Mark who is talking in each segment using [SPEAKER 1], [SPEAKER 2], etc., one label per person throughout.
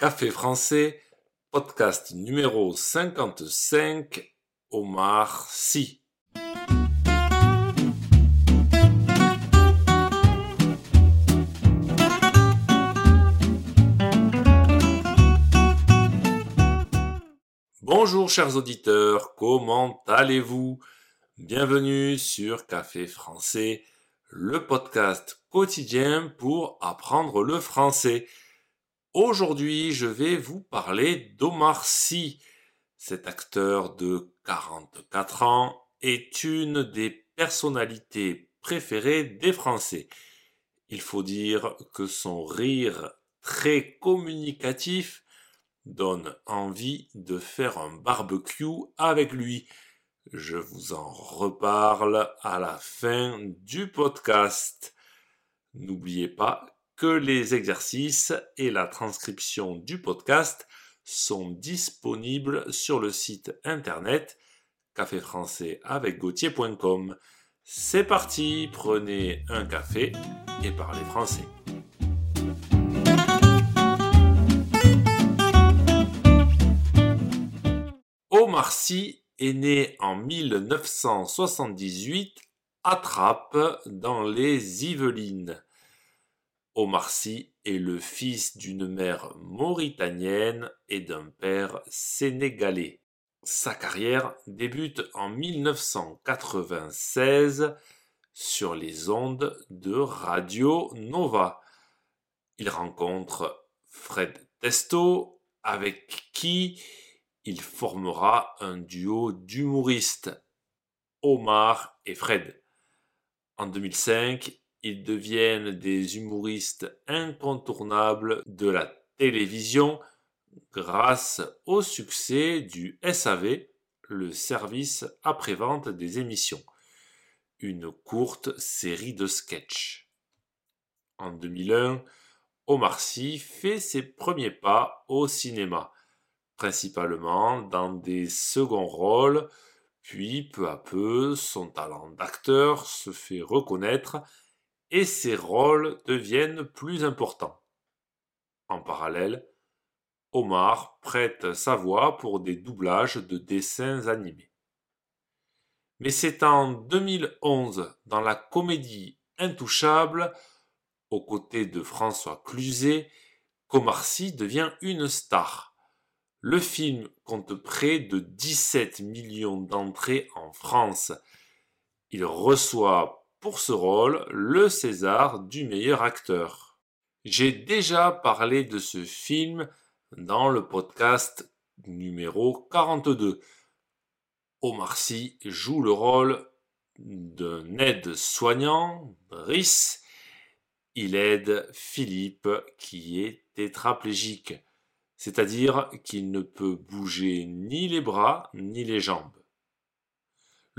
[SPEAKER 1] Café français, podcast numéro 55, Omar Sy. Bonjour chers auditeurs, comment allez-vous? Bienvenue sur Café français, le podcast quotidien pour apprendre le français. Aujourd'hui, je vais vous parler d'Omar Sy. Cet acteur de 44 ans est une des personnalités préférées des Français. Il faut dire que son rire très communicatif donne envie de faire un barbecue avec lui. Je vous en reparle à la fin du podcast. N'oubliez pas les exercices et la transcription du podcast sont disponibles sur le site internet café français avec gauthier.com. C'est parti, prenez un café et parlez français. Omar Sy est né en 1978 à Trappes dans les Yvelines. Omar Sy est le fils d'une mère mauritanienne et d'un père sénégalais. Sa carrière débute en 1996 sur les ondes de Radio Nova. Il rencontre Fred Testo avec qui il formera un duo d'humoristes, Omar et Fred. En 2005, ils deviennent des humoristes incontournables de la télévision grâce au succès du SAV, le service après-vente des émissions, une courte série de sketchs. En 2001, Omar Sy fait ses premiers pas au cinéma, principalement dans des seconds rôles, puis peu à peu son talent d'acteur se fait reconnaître et ses rôles deviennent plus importants. En parallèle, Omar prête sa voix pour des doublages de dessins animés. Mais c'est en 2011, dans la comédie Intouchable, aux côtés de François Cluzet, qu'Omar Sy devient une star. Le film compte près de 17 millions d'entrées en France. Il reçoit pour ce rôle le César du meilleur acteur. J'ai déjà parlé de ce film dans le podcast numéro 42. Omar Sy joue le rôle d'un aide soignant, Brice. Il aide Philippe qui est tétraplégique, c'est-à-dire qu'il ne peut bouger ni les bras ni les jambes.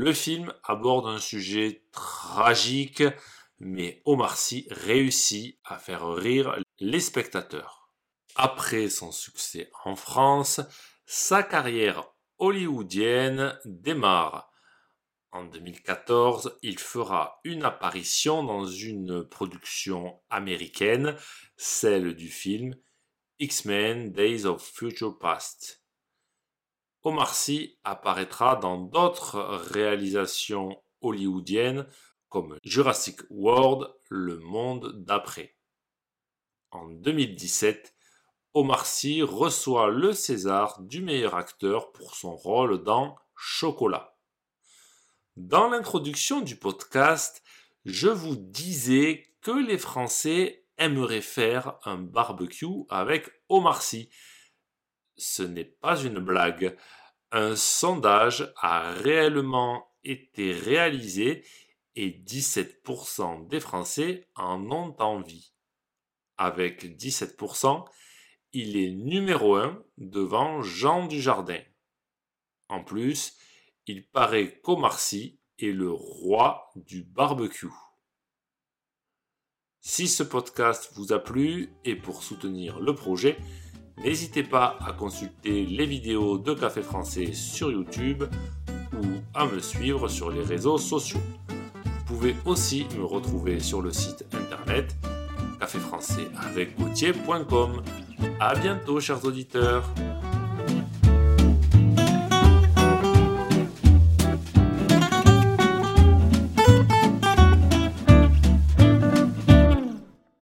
[SPEAKER 1] Le film aborde un sujet tragique, mais Omar Sy réussit à faire rire les spectateurs. Après son succès en France, sa carrière hollywoodienne démarre. En 2014, il fera une apparition dans une production américaine, celle du film X-Men Days of Future Past. Omar Sy apparaîtra dans d'autres réalisations hollywoodiennes comme Jurassic World, Le Monde d'après. En 2017, Omar Sy reçoit le César du meilleur acteur pour son rôle dans Chocolat. Dans l'introduction du podcast, je vous disais que les Français aimeraient faire un barbecue avec Omar Sy ce n'est pas une blague. Un sondage a réellement été réalisé et 17% des Français en ont envie. Avec 17%, il est numéro 1 devant Jean Dujardin. En plus, il paraît qu'Omar Sy est le roi du barbecue. Si ce podcast vous a plu et pour soutenir le projet, N'hésitez pas à consulter les vidéos de Café Français sur YouTube ou à me suivre sur les réseaux sociaux. Vous pouvez aussi me retrouver sur le site internet caféfrançais avec À bientôt, chers auditeurs.